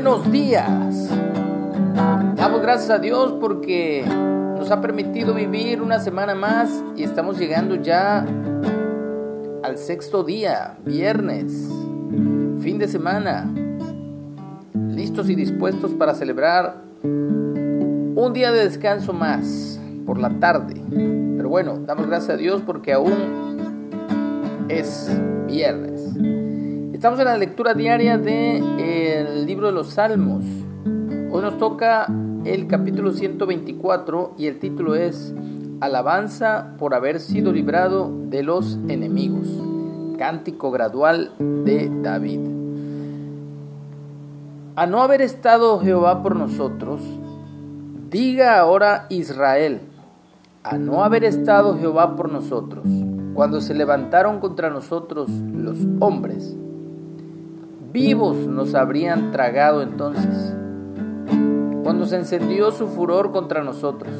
Buenos días. Damos gracias a Dios porque nos ha permitido vivir una semana más y estamos llegando ya al sexto día, viernes, fin de semana, listos y dispuestos para celebrar un día de descanso más por la tarde. Pero bueno, damos gracias a Dios porque aún es viernes. Estamos en la lectura diaria del libro de los Salmos. Hoy nos toca el capítulo 124 y el título es Alabanza por haber sido librado de los enemigos. Cántico gradual de David. A no haber estado Jehová por nosotros, diga ahora Israel, a no haber estado Jehová por nosotros, cuando se levantaron contra nosotros los hombres, vivos nos habrían tragado entonces. Cuando se encendió su furor contra nosotros,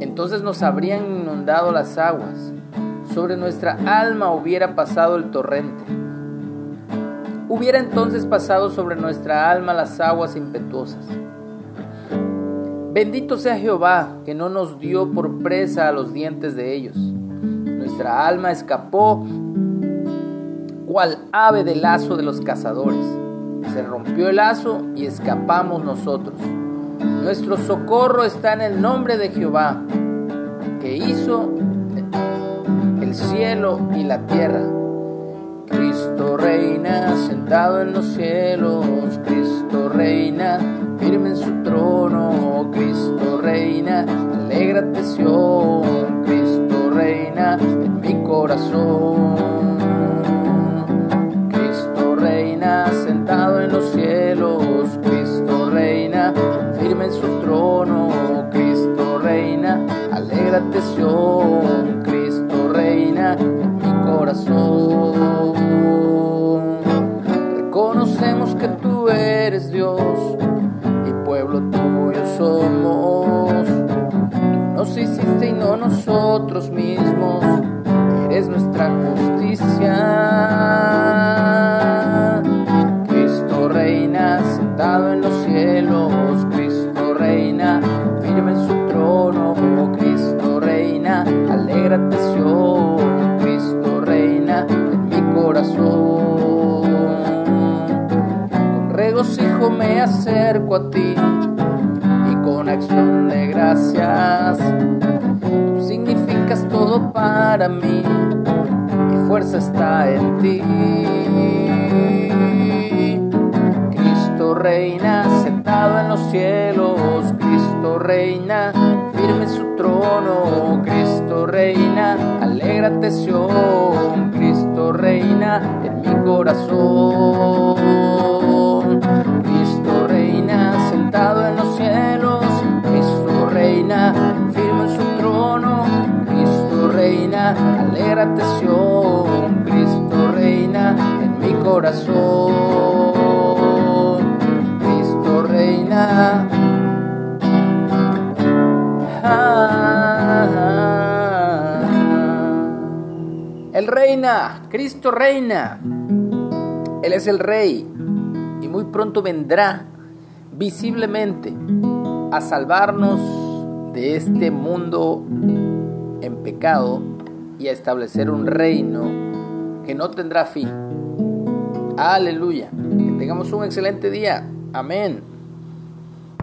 entonces nos habrían inundado las aguas, sobre nuestra alma hubiera pasado el torrente. Hubiera entonces pasado sobre nuestra alma las aguas impetuosas. Bendito sea Jehová, que no nos dio por presa a los dientes de ellos. Nuestra alma escapó cual ave del lazo de los cazadores. Se rompió el lazo y escapamos nosotros. Nuestro socorro está en el nombre de Jehová, que hizo el cielo y la tierra. Cristo reina sentado en los cielos, Cristo reina firme en su trono, Cristo reina, alégrate Sion, Cristo reina en mi corazón. En los cielos, Cristo reina, firme en su trono, Cristo reina, alégrate Sion, Cristo reina en mi corazón. Reconocemos que tú eres Dios y pueblo tuyo somos. Tú nos hiciste y no nosotros mismos, eres nuestra justicia. En los cielos, Cristo reina, firme en su trono, Cristo reina, alégrate Sion, Cristo reina en mi corazón. Con regocijo me acerco a ti y con acción de gracias, tú significas todo para mí, mi fuerza está en ti. Reina, sentado en los cielos, Cristo reina, firme su trono, Cristo reina, alégrate Sion, Cristo reina en mi corazón. Cristo reina, sentado en los cielos, Cristo reina, firme su trono, Cristo reina, alégrate Sion, Cristo reina en mi corazón. El reina, Cristo reina. Él es el rey y muy pronto vendrá visiblemente a salvarnos de este mundo en pecado y a establecer un reino que no tendrá fin. Aleluya. Que tengamos un excelente día. Amén.